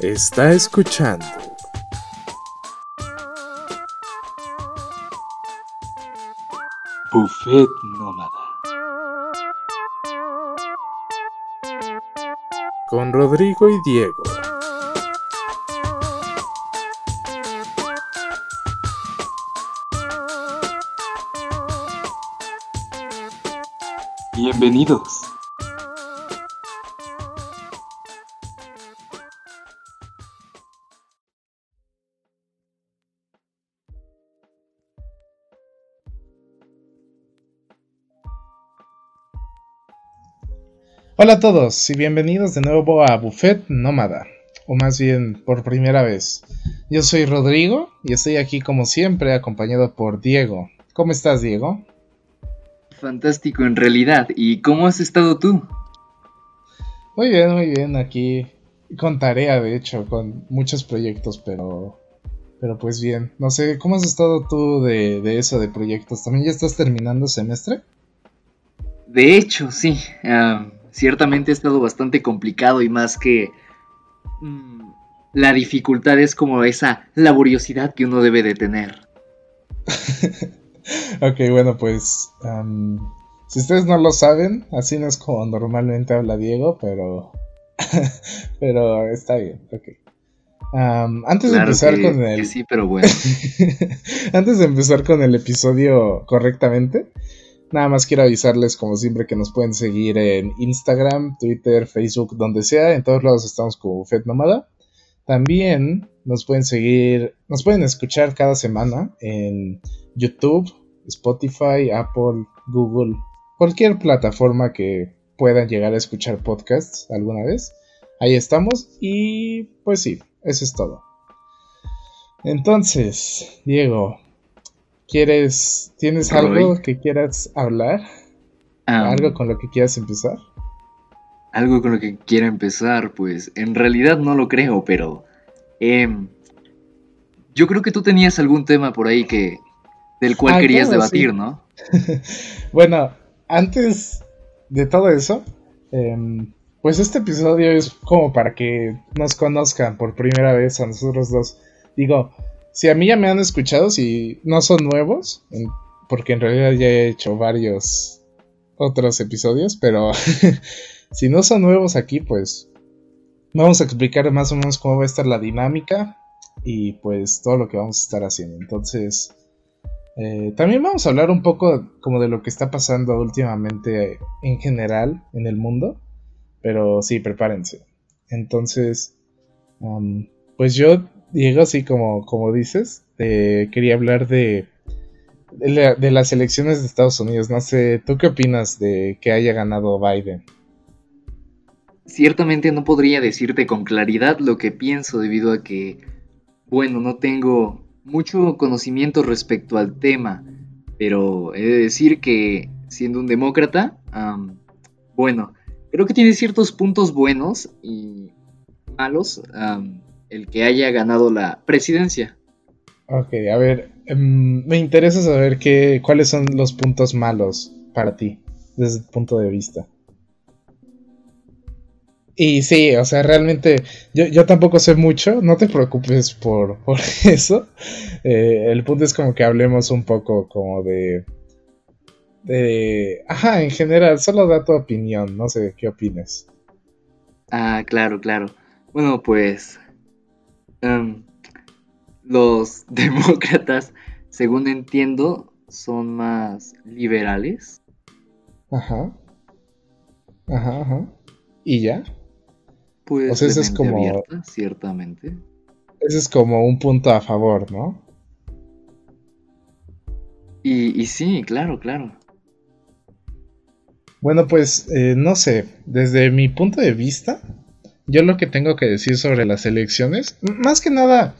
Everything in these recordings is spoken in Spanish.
Está escuchando. Buffet Nómada. Con Rodrigo y Diego. Bienvenidos. Hola a todos y bienvenidos de nuevo a Buffet Nómada, o más bien por primera vez. Yo soy Rodrigo y estoy aquí como siempre acompañado por Diego. ¿Cómo estás, Diego? Fantástico en realidad. ¿Y cómo has estado tú? Muy bien, muy bien, aquí con tarea de hecho, con muchos proyectos, pero pero pues bien. No sé, ¿cómo has estado tú de, de eso, de proyectos? ¿También ya estás terminando semestre? De hecho, sí. ah, ciertamente ha estado bastante complicado y más que mm, la dificultad es como esa laboriosidad que uno debe de tener. ok, bueno, pues si ustedes no lo saben, así no es como normalmente habla Diego, pero pero está bien, ok. Antes de empezar que- con que el sí, pero bueno. Antes de empezar con el episodio correctamente, nada más quiero avisarles como siempre que nos pueden seguir en Instagram, Twitter, Facebook, donde sea, en todos lados estamos como Buffet Nómada. También nos pueden seguir, nos pueden escuchar cada semana en YouTube, Spotify, Apple, Google, cualquier plataforma que puedan llegar a escuchar podcasts alguna vez. Ahí estamos y pues sí, eso es todo. Entonces, Diego, ¿quieres, tienes Roy. algo que quieras hablar? Ah, ¿Algo con lo que quieras empezar? algo con lo que quiera empezar, pues en realidad no lo creo, pero em, yo creo que tú tenías algún tema por ahí que del cual Ah, querías claro, debatir, sí. ¿no? Bueno, antes de todo eso, em, pues este episodio es como para que nos conozcan por primera vez a nosotros dos. Digo, si a mí ya me han escuchado, si no son nuevos, porque en realidad ya he hecho varios otros episodios, pero si no son nuevos aquí, pues vamos a explicar más o menos cómo va a estar la dinámica y pues todo lo que vamos a estar haciendo. Entonces, eh, también vamos a hablar un poco como de lo que está pasando últimamente en general en el mundo. Pero sí, prepárense. Entonces, am, pues yo, Diego, así como, como dices, eh, quería hablar de, de, la- de las elecciones de Estados Unidos. No sé, ¿tú qué opinas de que haya ganado Biden? Ciertamente no podría decirte con claridad lo que pienso debido a que, bueno, no tengo mucho conocimiento respecto al tema, pero he de decir que siendo un demócrata, bueno, creo que tiene ciertos puntos buenos y malos el que haya ganado la presidencia. Ok, a ver, em, me interesa saber qué, cuáles son los puntos malos para ti, desde tu punto de vista. Y sí, o sea, realmente yo, yo tampoco sé mucho, no te preocupes por, por eso. Eh, el punto es como que hablemos un poco como de... de... Ajá, en general, solo da tu opinión, no sé qué opines. Ah, claro, claro. Bueno, pues em, los demócratas, según entiendo, son más liberales. Ajá. Ajá, ajá. ¿Y ya? Pues O sea, es como- abierta, ciertamente. Ese es como un punto a favor, ¿no? Y, y sí, claro, claro. Bueno, pues eh, no sé, desde mi punto de vista, yo lo que tengo que decir sobre las elecciones, más que nada,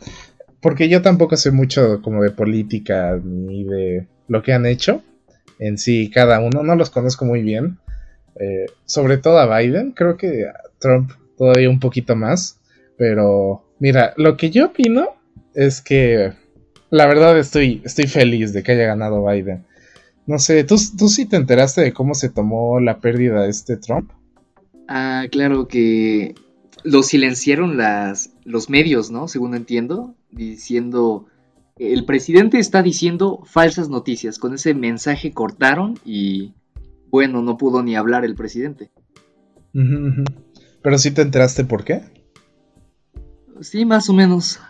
porque yo tampoco sé mucho como de política ni de lo que han hecho en sí cada uno, no los conozco muy bien, eh, sobre todo a Biden, creo que a Trump todavía un poquito más, pero mira, lo que yo opino es que la verdad estoy, estoy feliz de que haya ganado Biden. No sé, ¿tú, tú sí te enteraste de cómo se tomó la pérdida de este Trump? Ah, claro que lo silenciaron las, los medios, ¿no? Según entiendo, diciendo, el presidente está diciendo falsas noticias. Con ese mensaje cortaron y, bueno, no pudo ni hablar el presidente. Pero sí te enteraste por qué. Sí, más o menos.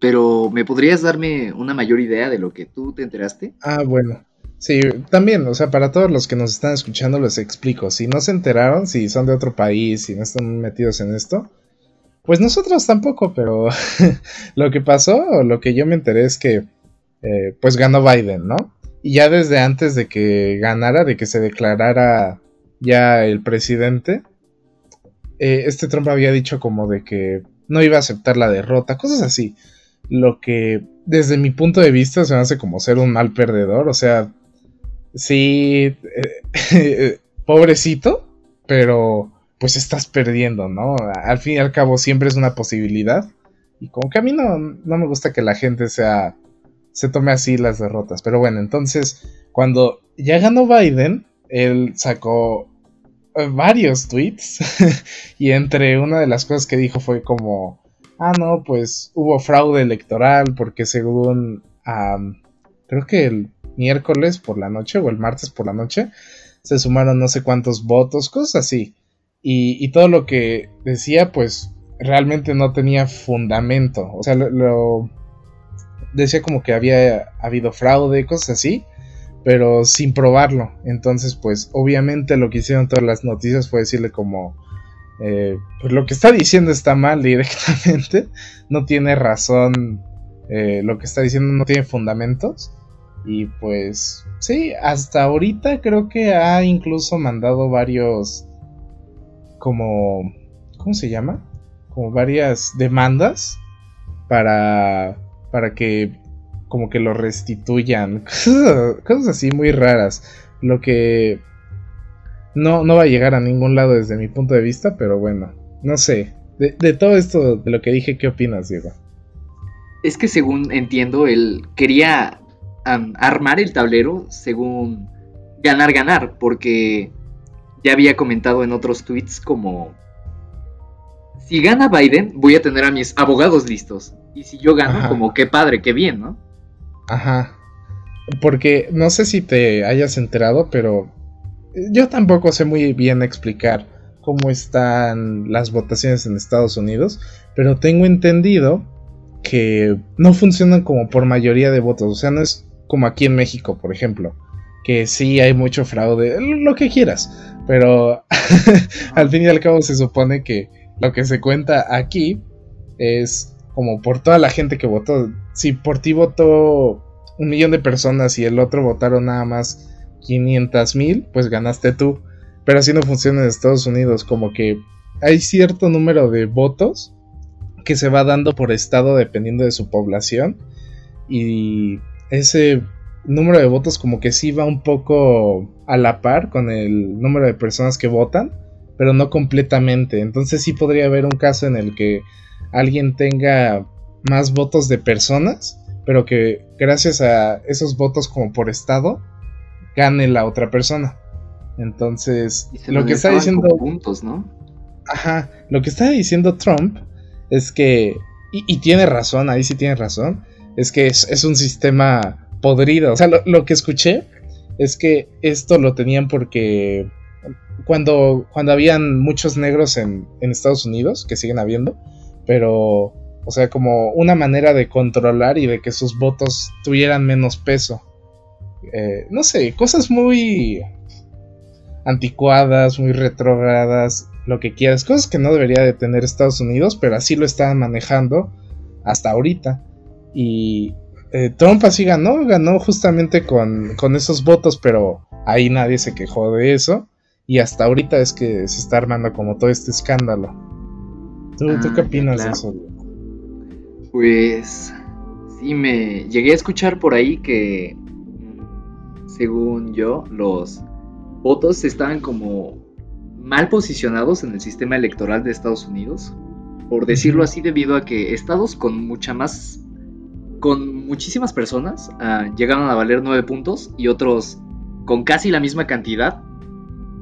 Pero, ¿me podrías darme una mayor idea de lo que tú te enteraste? Ah, bueno. Sí, también, o sea, para todos los que nos están escuchando les explico. Si no se enteraron, si son de otro país, si no están metidos en esto, pues nosotros tampoco, pero lo que pasó, o lo que yo me enteré es que, eh, pues ganó Biden, ¿no? Y ya desde antes de que ganara, de que se declarara ya el presidente, eh, este Trump había dicho como de que no iba a aceptar la derrota, cosas así. Lo que desde mi punto de vista se me hace como ser un mal perdedor, o sea, sí, eh, pobrecito, pero pues estás perdiendo, ¿no? Al fin y al cabo siempre es una posibilidad. Y como que a mí no, no me gusta que la gente sea, se tome así las derrotas. Pero bueno, entonces, cuando ya ganó Biden, él sacó eh, varios tweets. y entre una de las cosas que dijo fue como, ah, no, pues hubo fraude electoral porque según, creo que el miércoles por la noche o el martes por la noche, se sumaron no sé cuántos votos, cosas así. Y, todo lo que decía, pues realmente no tenía fundamento. O sea, lo, lo- decía como que había habido fraude, cosas así, pero sin probarlo. Entonces, pues obviamente lo que hicieron todas las noticias fue decirle como, eh, pues lo que está diciendo está mal directamente, no tiene razón, eh, lo que está diciendo no tiene fundamentos. Y pues sí, hasta ahorita creo que ha incluso mandado varios como ¿cómo se llama? Como varias demandas para para que como que lo restituyan, cosas, así muy raras, lo que no, no va a llegar a ningún lado desde mi punto de vista, pero bueno, no sé. De, de todo esto, de lo que dije, ¿qué opinas, Diego? Es que según entiendo, él quería armar el tablero según ganar, ganar, porque ya había comentado en otros tweets como, si gana Biden, voy a tener a mis abogados listos. Y si yo gano, Ajá. como qué padre, qué bien, ¿no? Ajá. Porque no sé si te hayas enterado, pero yo tampoco sé muy bien explicar cómo están las votaciones en Estados Unidos, pero tengo entendido que no funcionan como por mayoría de votos, o sea, no es como aquí en México, por ejemplo, que sí hay mucho fraude, lo que quieras, pero al fin y al cabo se supone que lo que se cuenta aquí es como por toda la gente que votó. Si por ti votó un millón de personas y el otro votaron nada más 500 mil, pues ganaste tú. Pero así no funciona en Estados Unidos, como que hay cierto número de votos que se va dando por estado dependiendo de su población y ese número de votos como que sí va un poco a la par con el número de personas que votan, pero no completamente. Entonces sí podría haber un caso en el que alguien tenga más votos de personas, pero que gracias a esos votos como por estado gane la otra persona. Entonces, Y se lo que está diciendo con puntos, ¿no? Ajá, lo que está diciendo Trump es que, y, y tiene razón, ahí sí tiene razón, es que es, un sistema podrido. O sea, lo, que escuché es que esto lo tenían porque cuando, cuando habían muchos negros en, en Estados Unidos, que siguen habiendo, pero, o sea, como una manera de controlar y de que sus votos tuvieran menos peso. Eh, no sé, cosas muy anticuadas, muy retrógradas, lo que quieras, cosas que no debería de tener Estados Unidos, pero así lo estaban manejando hasta ahorita. Y eh, Trump así ganó, ganó justamente con, con esos votos, pero ahí nadie se quejó de eso. Y hasta ahorita es que se está armando como todo este escándalo. ¿Tú, ¿tú Ah, qué ya, opinas de eso? Pues sí, me llegué a escuchar por ahí que, según yo, los votos estaban como mal posicionados en el sistema electoral de Estados Unidos, por decirlo así, debido a que estados con mucha más, con muchísimas personas ah, llegaron a valer nueve puntos y otros con casi la misma cantidad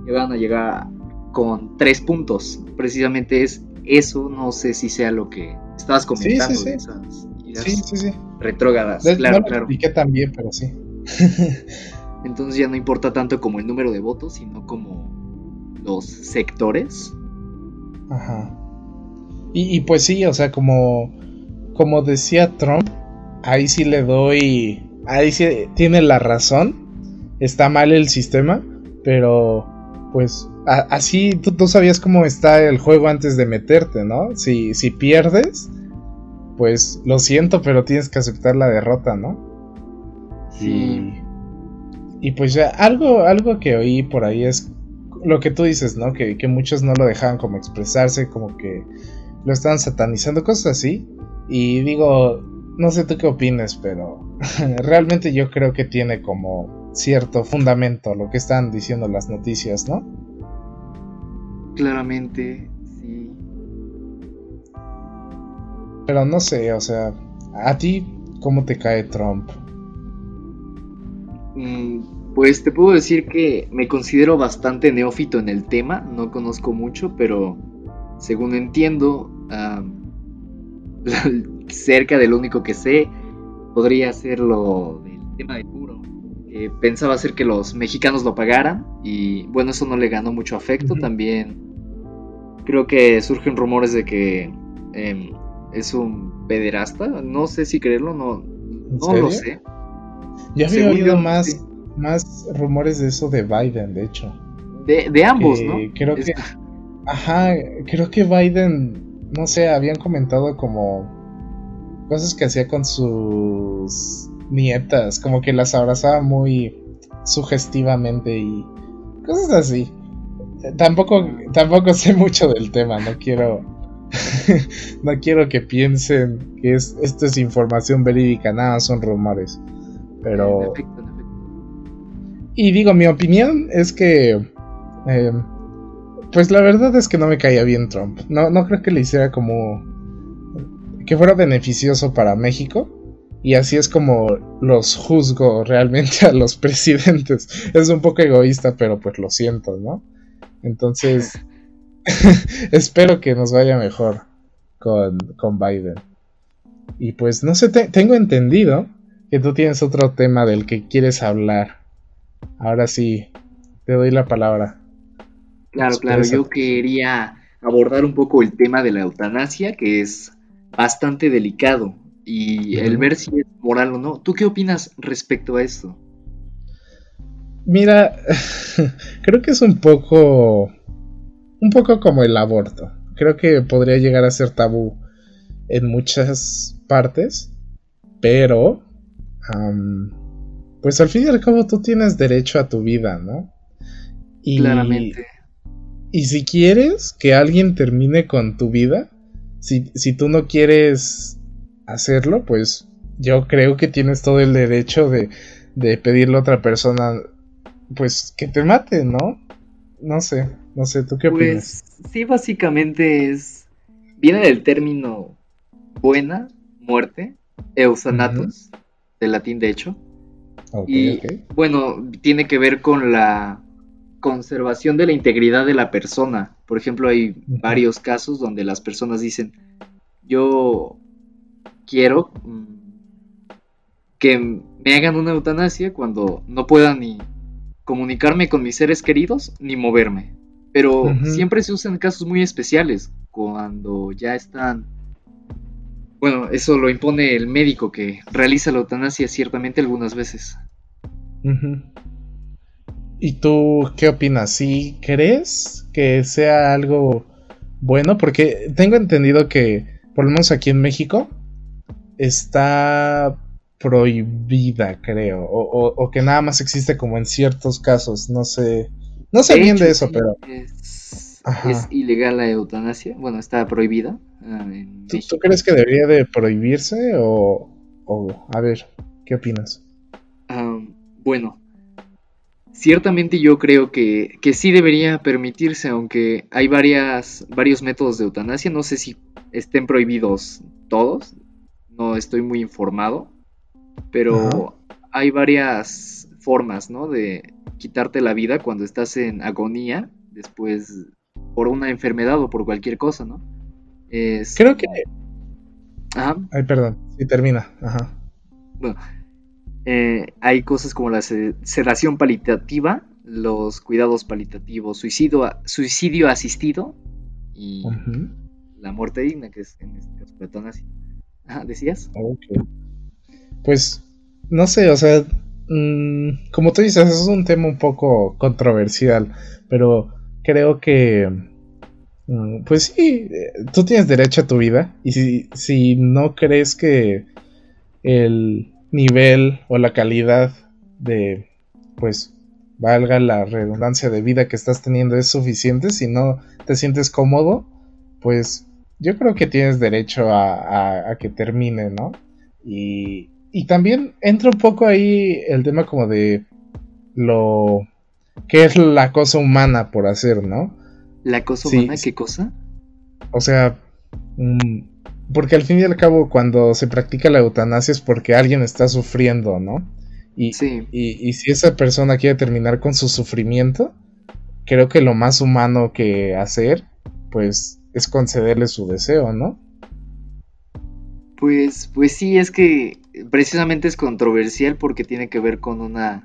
llegaron a llegar con tres puntos. Precisamente es eso no sé si sea lo que estabas comentando sí, sí. de esas ideas Sí, sí, sí. retrógradas. De- claro, no claro. bien, pero sí. Entonces ya no importa tanto como el número de votos, sino como los sectores. Ajá. Y, y pues sí, o sea, como, como decía Trump, ahí sí le doy, ahí sí tiene la razón, está mal el sistema, pero pues a- así tú, tú sabías cómo está el juego antes de meterte, ¿no? Si, si pierdes, pues lo siento, pero tienes que aceptar la derrota, ¿no? Sí. Y, y pues ya, algo, algo que oí por ahí es lo que tú dices, ¿no? Que, que muchos no lo dejaban como expresarse, como que lo estaban satanizando, cosas así. Y digo, no sé tú qué opines, pero realmente yo creo que tiene como cierto fundamento lo que están diciendo las noticias, ¿no? Claramente, sí. Pero no sé, o sea, a ti, ¿cómo te cae Trump? Mm, Pues te puedo decir que me considero bastante neófito en el tema, no conozco mucho, pero según entiendo, am, cerca de lo único que sé, podría ser lo del tema de puro. que pensaba ser que los mexicanos lo pagaran y bueno, eso no le ganó mucho afecto. También creo que surgen rumores de que em, es un pederasta, no sé si creerlo, no, ¿En no lo sé. Yo había Según oído yo, más, sí. más rumores de eso de Biden, de hecho. De, de ambos, que ¿no? Creo Es- que, ajá, creo que Biden, no sé, habían comentado como cosas que hacía con sus nietas, como que las abrazaba muy sugestivamente y cosas así. Tampoco, tampoco sé mucho del tema, no quiero, no quiero que piensen que es, esto es información verídica, nada, son rumores. Pero y digo, mi opinión es que. eh, pues la verdad es que no me caía bien Trump. No, no creo que le hiciera como. Que fuera beneficioso para México. Y así es como los juzgo realmente a los presidentes. Es un poco egoísta, pero pues lo siento, ¿no? Entonces. espero que nos vaya mejor con, con Biden. Y pues no sé, te- tengo entendido que tú tienes otro tema del que quieres hablar. Ahora sí, te doy la palabra. Claro, claro, yo quería abordar un poco el tema de la eutanasia, que es bastante delicado, y el ver si es moral o no. ¿Tú qué opinas respecto a esto? Mira, creo que es un poco. un poco como el aborto. Creo que podría llegar a ser tabú en muchas partes, pero. pues al fin y al cabo tú tienes derecho a tu vida, ¿no? Y, Claramente. Y si quieres que alguien termine con tu vida, si, si tú no quieres hacerlo, pues yo creo que tienes todo el derecho de, de pedirle a otra persona, pues que te mate, ¿no? No sé, no sé, ¿tú qué opinas? Pues sí, básicamente es. Viene del término buena, muerte, eusanatos, del latín de hecho. Ok, y ok. bueno, tiene que ver con la conservación de la integridad de la persona. Por ejemplo, hay varios casos donde las personas dicen, yo quiero mm, que me hagan una eutanasia cuando no pueda ni comunicarme con mis seres queridos ni moverme. Pero siempre se usan casos muy especiales, cuando ya están... Bueno, eso lo impone el médico que realiza la eutanasia ciertamente algunas veces. ¿Y tú qué opinas? ¿Sí crees que sea algo bueno? Porque tengo entendido que, por lo menos aquí en México, está prohibida, creo. O, o- o que nada más existe como en ciertos casos. No sé. No sé De bien hecho, de eso, sí, pero Es, ilegal la eutanasia. Bueno, está prohibida ah, en ¿tú, México. tú crees que debería de prohibirse? O, o a ver, ¿qué opinas? Ah, bueno, ciertamente yo creo que, que sí debería permitirse, aunque hay varias, varios métodos de eutanasia. No sé si estén prohibidos todos. No estoy muy informado. Pero hay varias formas, ¿no? De quitarte la vida cuando estás en agonía, después por una enfermedad o por cualquier cosa, ¿no? Es, Creo que. Ajá. Ay, perdón. Sí, termina. Ajá. Bueno, eh, hay cosas como la se- sedación palitativa, los cuidados palitativos, suicidio, suicidio asistido y la muerte digna, que es en este caso eutanasia. ¿decías? Ok. Pues, no sé, o sea, mm, como tú dices, es un tema un poco controversial, pero creo que, mm, pues sí, eh, tú tienes derecho a tu vida y si, si no crees que el nivel o la calidad de, pues, valga la redundancia de vida que estás teniendo es suficiente, si no te sientes cómodo, pues yo creo que tienes derecho a, a- a que termine, ¿no? Y, y también entra un poco ahí el tema como de lo que es la cosa humana por hacer, ¿no? ¿La cosa humana? sí. ¿Qué cosa? O sea, mm, porque al fin y al cabo cuando se practica la eutanasia es porque alguien está sufriendo, ¿no? Y, Sí, y, y si esa persona quiere terminar con su sufrimiento, creo que lo más humano que hacer, pues, es concederle su deseo, ¿no? pues, pues sí, es que precisamente es controversial porque tiene que ver con una,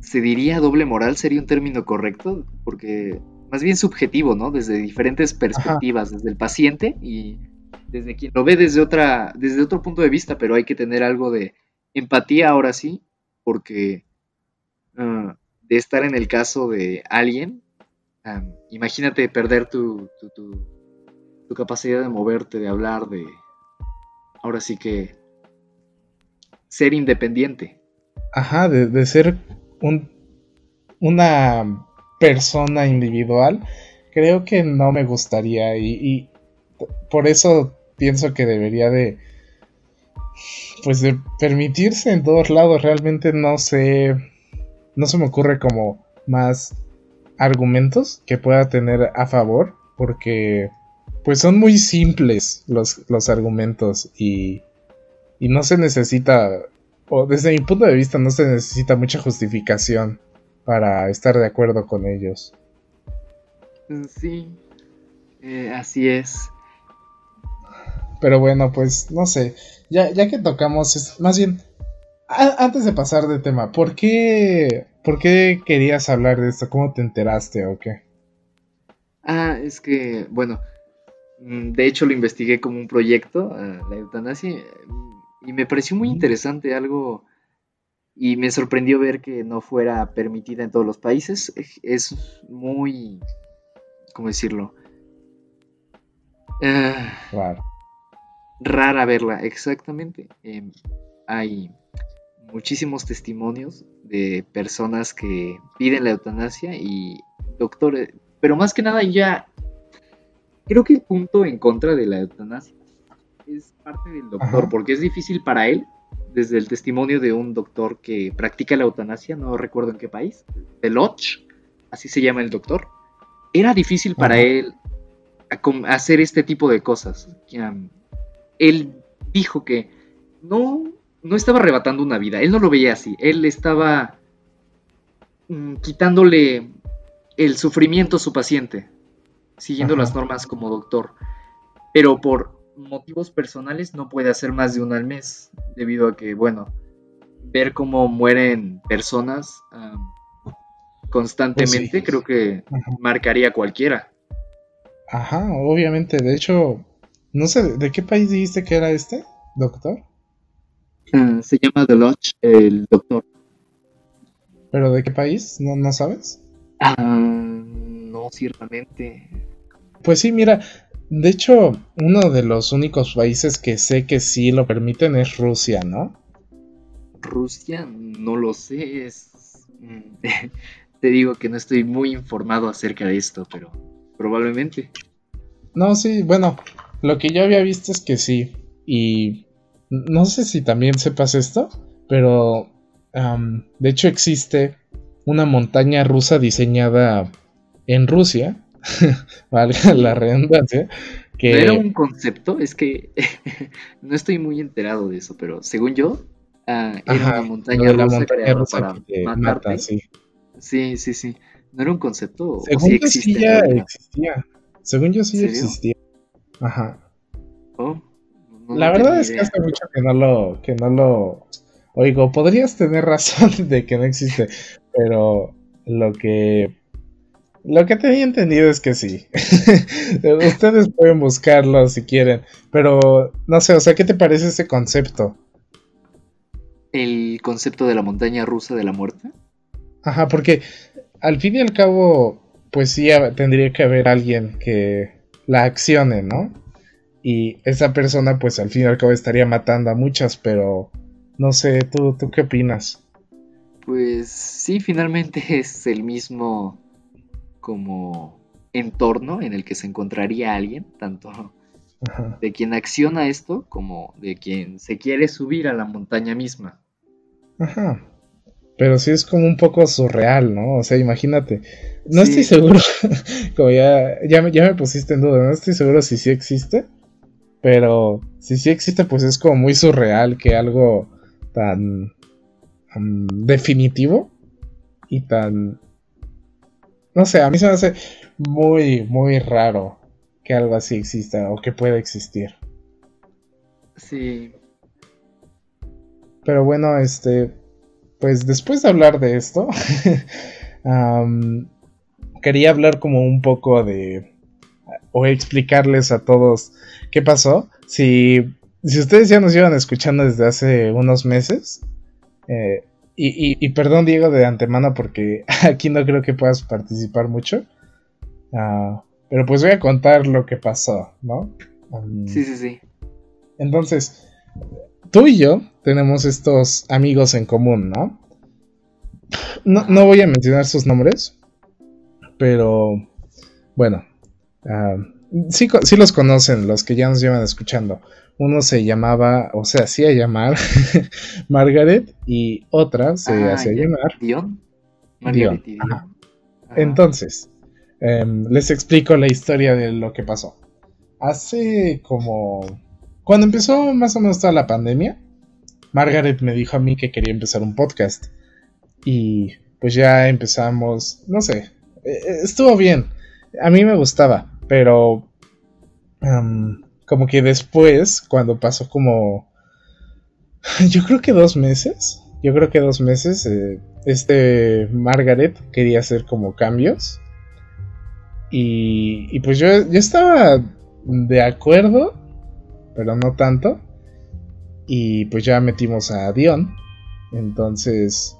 se diría doble moral, sería un término correcto, porque más bien subjetivo, ¿no? Desde diferentes perspectivas, desde el paciente y desde quien lo ve desde otra, desde otro punto de vista, pero hay que tener algo de empatía ahora sí, porque ah, de estar en el caso de alguien, ah, imagínate perder tu, tu, tu, capacidad de moverte, de hablar, de ahora sí que ser independiente. Ajá, de, de ser un, una persona individual, creo que no me gustaría y por eso pienso que debería de, pues de permitirse en todos lados. Realmente no sé, no se me ocurre como más argumentos que pueda tener a favor, porque pues son muy simples los, los argumentos y, y no se necesita o desde mi punto de vista no se necesita mucha justificación para estar de acuerdo con ellos. Sí, eh, así es. Pero bueno, pues no sé, ya, ya que tocamos, es- más bien, a- antes de pasar de tema, ¿por qué, ¿por qué querías hablar de esto? ¿Cómo te enteraste o qué? Ah, es que, bueno, mm, de hecho lo investigué como un proyecto, ah, la eutanasia, mm, y me pareció muy interesante algo, y me sorprendió ver que no fuera permitida en todos los países. Es- muy, ¿cómo decirlo? Ah, Claro. Rara verla, exactamente. Em, hay muchísimos testimonios de personas que piden la eutanasia y doctores, pero más que nada ya creo que el punto en contra de la eutanasia es parte del doctor, Ajá. porque es difícil para él, desde el testimonio de un doctor que practica la eutanasia, no recuerdo en qué país, Deloch, así se llama el doctor, era difícil para Ajá. él hacer este tipo de cosas. Él dijo que no, no estaba arrebatando una vida, él no lo veía así, él estaba mm, quitándole el sufrimiento a su paciente, siguiendo Ajá. las normas como doctor, pero por motivos personales no puede hacer más de uno al mes, debido a que, bueno, ver cómo mueren personas um, constantemente Pues sí. creo que Ajá. marcaría a cualquiera. Ajá, obviamente. De hecho, no sé, ¿de qué país dijiste que era este, doctor? Ah, se llama Deloach, el doctor. ¿Pero de qué país? ¿No, no sabes? Ah, no, ciertamente. Pues sí, mira, de hecho, uno de los únicos países que sé que sí lo permiten es Rusia, ¿no? Rusia, no lo sé. Es... mm, Te digo que no estoy muy informado acerca de esto, pero probablemente. No, sí, bueno, lo que yo había visto es que sí. Y no sé si también sepas esto, pero am, de hecho existe una montaña rusa diseñada en Rusia, valga la redundancia, que... ¿No era un concepto? Es que no estoy muy enterado de eso, pero según yo, ah, era Ajá, una montaña rusa montaña creada rusa para que te matarte. mata, sí. Sí, sí, sí. ¿No era un concepto? ¿O Según sí yo sí ya existía. Según yo sí existía. Ajá. No- La verdad es que hace mucho que no lo, que no lo oigo. Podrías tener razón de que no existe, pero lo que lo que tenía entendido es que sí. Ustedes pueden buscarlo si quieren, pero no sé, o sea, ¿qué te parece ese concepto? El concepto de la montaña rusa de la muerte. Ajá, porque al fin y al cabo, pues sí tendría que haber alguien que la accione, ¿no? Y esa persona, pues al fin y al cabo estaría matando a muchas, pero no sé, ¿tú, tú qué opinas? Pues sí, finalmente es el mismo como entorno en el que se encontraría alguien, tanto Ajá. de quien acciona esto como de quien se quiere subir a la montaña misma. Ajá. Pero sí es como un poco surreal, ¿no? O sea, imagínate. No Sí. estoy seguro, como ya, ya, me, ya me pusiste en duda, no estoy seguro si sí existe, pero si sí existe, pues es como muy surreal que algo tan definitivo y tan... No sé, a mí se me hace muy, muy raro que algo así exista o que pueda existir. Sí, Pero bueno, este, pues después de hablar de esto, quería hablar como un poco de, o explicarles a todos qué pasó. Si, si ustedes ya nos llevan escuchando desde hace unos meses, eh, y, y- y perdón Diego de antemano porque aquí no creo que puedas participar mucho, ah, pero pues voy a contar lo que pasó, ¿no? Sí, sí, sí. entonces, tú y yo tenemos estos amigos en común, ¿no? No, no voy a mencionar sus nombres, pero bueno, ah, sí, los conocen los que ya nos llevan escuchando. Uno se llamaba, o se hacía llamar Margaret y otra se Ah, hacía llamar Dion. Margaret y Dion. ajá. Ajá. Entonces, em, les explico la historia de lo que pasó. Hace como... Cuando empezó más o menos toda la pandemia, Margaret me dijo a mí que quería empezar un podcast. Y pues ya empezamos, no sé, eh, eh, estuvo bien. A mí me gustaba, pero... como que después, cuando pasó como... Yo creo que dos meses. Yo creo que dos meses. eh, este Margaret quería hacer como cambios. Y, y pues yo, yo estaba de acuerdo, pero no tanto. Y pues ya metimos a Dion. Entonces,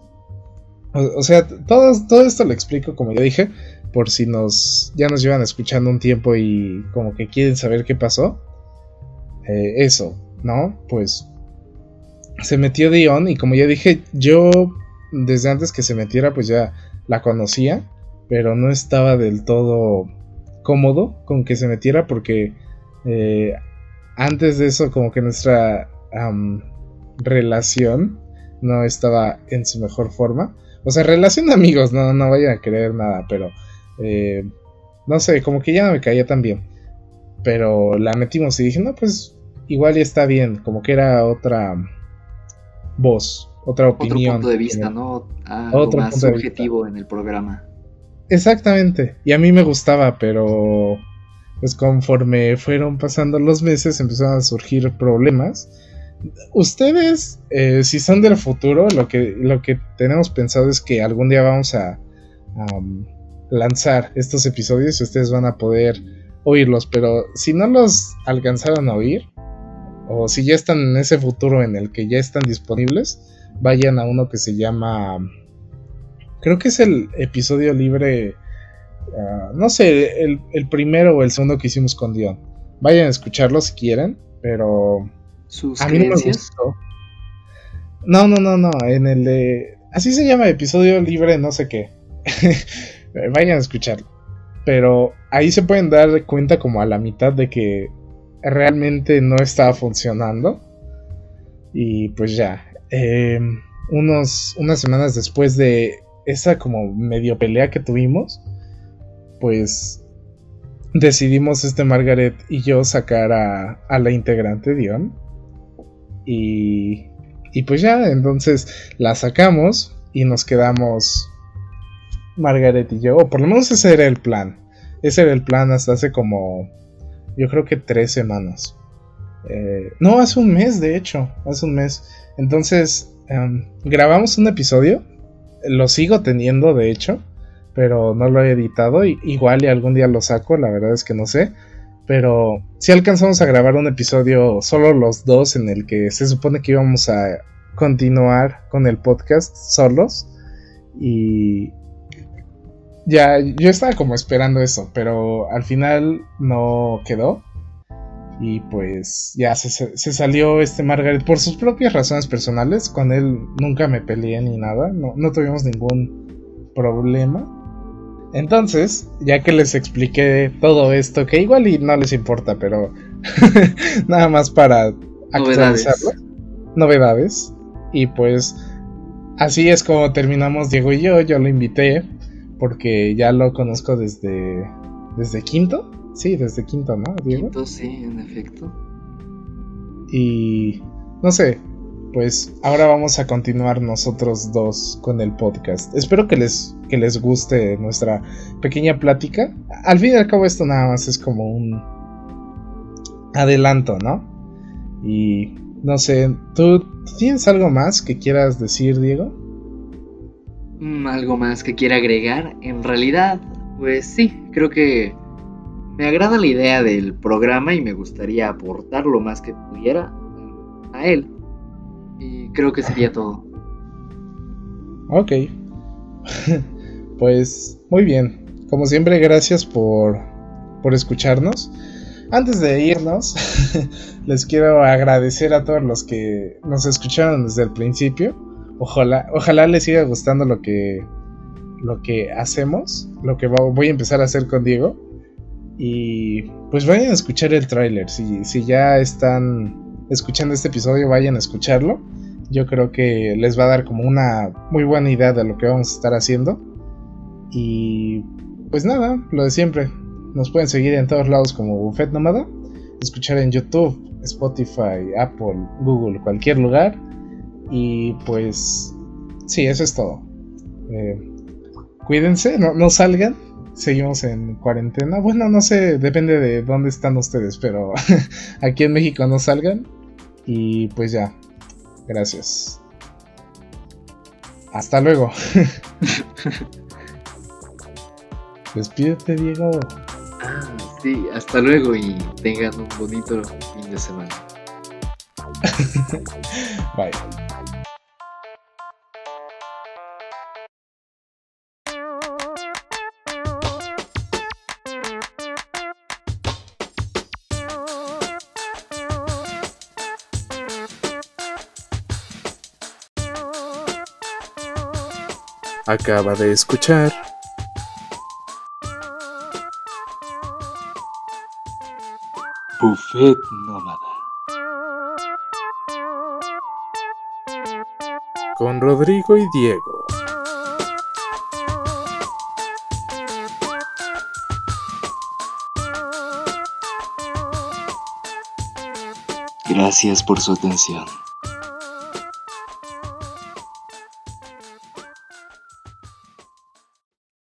o, sea, todo, todo esto lo explico como yo dije, por si nos ya nos llevan escuchando un tiempo y como que quieren saber qué pasó. Eh, eso, ¿no? Pues se metió Dion y como ya dije, yo desde antes que se metiera pues ya la conocía, pero no estaba del todo cómodo con que se metiera porque eh, antes de eso como que nuestra relación no estaba en su mejor forma. O sea, relación de amigos, no, no vayan a creer nada, pero eh, no sé, como que ya no me caía tan bien. Pero la metimos y dije, no, pues igual ya está bien, como que era otra voz, otra Otro opinión. punto de vista, ¿no? Algo Otro más punto de subjetivo en el programa. Exactamente, y a mí me gustaba, pero pues conforme fueron pasando los meses empezaron a surgir problemas. Ustedes, eh, si son del futuro, lo que, lo que tenemos pensado es que algún día vamos a am, lanzar estos episodios y ustedes van a poder oírlos, pero si no los alcanzaron a oír, o si ya están en ese futuro en el que ya están disponibles, vayan a uno que se llama Creo que es el episodio libre. Ah, no sé, el, el primero o el segundo que hicimos con Dion. Vayan a escucharlo si quieren, pero Sus a mí no me creencias. gustó. No, no, no, no. En el de. Así se llama episodio libre, no sé qué. Vayan a escucharlo. Pero ahí se pueden dar cuenta como a la mitad de que realmente no estaba funcionando. Y pues ya. eh, unos, unas semanas después de esa como medio pelea que tuvimos, pues decidimos este Margaret y yo sacar a, a la integrante Dion. Y, y pues ya, entonces la sacamos y nos quedamos Margaret y yo, o por lo menos ese era el plan. Ese era el plan hasta hace como, yo creo que tres semanas. Eh, no, hace un mes, de hecho, hace un mes. Entonces, em, grabamos un episodio, lo sigo teniendo, de hecho, pero no lo he editado. Y, igual y algún día lo saco, la verdad es que no sé. Pero si alcanzamos a grabar un episodio solo los dos en el que se supone que íbamos a continuar con el podcast solos. Y ya yo estaba como esperando eso, pero al final no quedó. Y pues ya se, se, salió este Margaret por sus propias razones personales. Con él nunca me peleé ni nada, no, no tuvimos ningún problema. Entonces, ya que les expliqué todo esto, que igual y no les importa, pero nada más para actualizarlo. Novedades. Y pues así es como terminamos Diego y yo. Yo lo invité porque ya lo conozco desde desde quinto. Sí, desde quinto, ¿no, Diego? Quinto, sí, en efecto. Y no sé, pues ahora vamos a continuar nosotros dos con el podcast. Espero que les, que les guste nuestra pequeña plática. Al fin y al cabo esto nada más es como un adelanto, ¿no? Y no sé, ¿tú tienes algo más que quieras decir, Diego? Mm, algo más que quiera agregar. En realidad, pues sí, creo que me agrada la idea del programa y me gustaría aportar lo más que pudiera a él. Y creo que sería todo. Ok. pues muy bien. Como siempre, gracias por, por escucharnos. Antes de irnos, les quiero agradecer a todos los que nos escucharon desde el principio. Ojalá, ojalá les siga gustando lo que, lo que hacemos, lo que voy a empezar a hacer con Diego. Y pues vayan a escuchar el tráiler. Si, si ya están escuchando este episodio, vayan a escucharlo. Yo creo que les va a dar como una muy buena idea de lo que vamos a estar haciendo. Y pues nada, lo de siempre. Nos pueden seguir en todos lados como Buffet Nómada. Escuchar en YouTube, Spotify, Apple, Google, cualquier lugar. Y pues sí, eso es todo. Eh, cuídense, no, no salgan. Seguimos en cuarentena. Bueno, no sé, depende de dónde están ustedes, pero aquí en México no salgan. Y pues ya, gracias. Hasta luego. Despídete, Diego. Ah, sí, hasta luego y tengan un bonito fin de semana. Bye. Acaba de escuchar Buffet Nómada con Rodrigo y Diego. Gracias por su atención.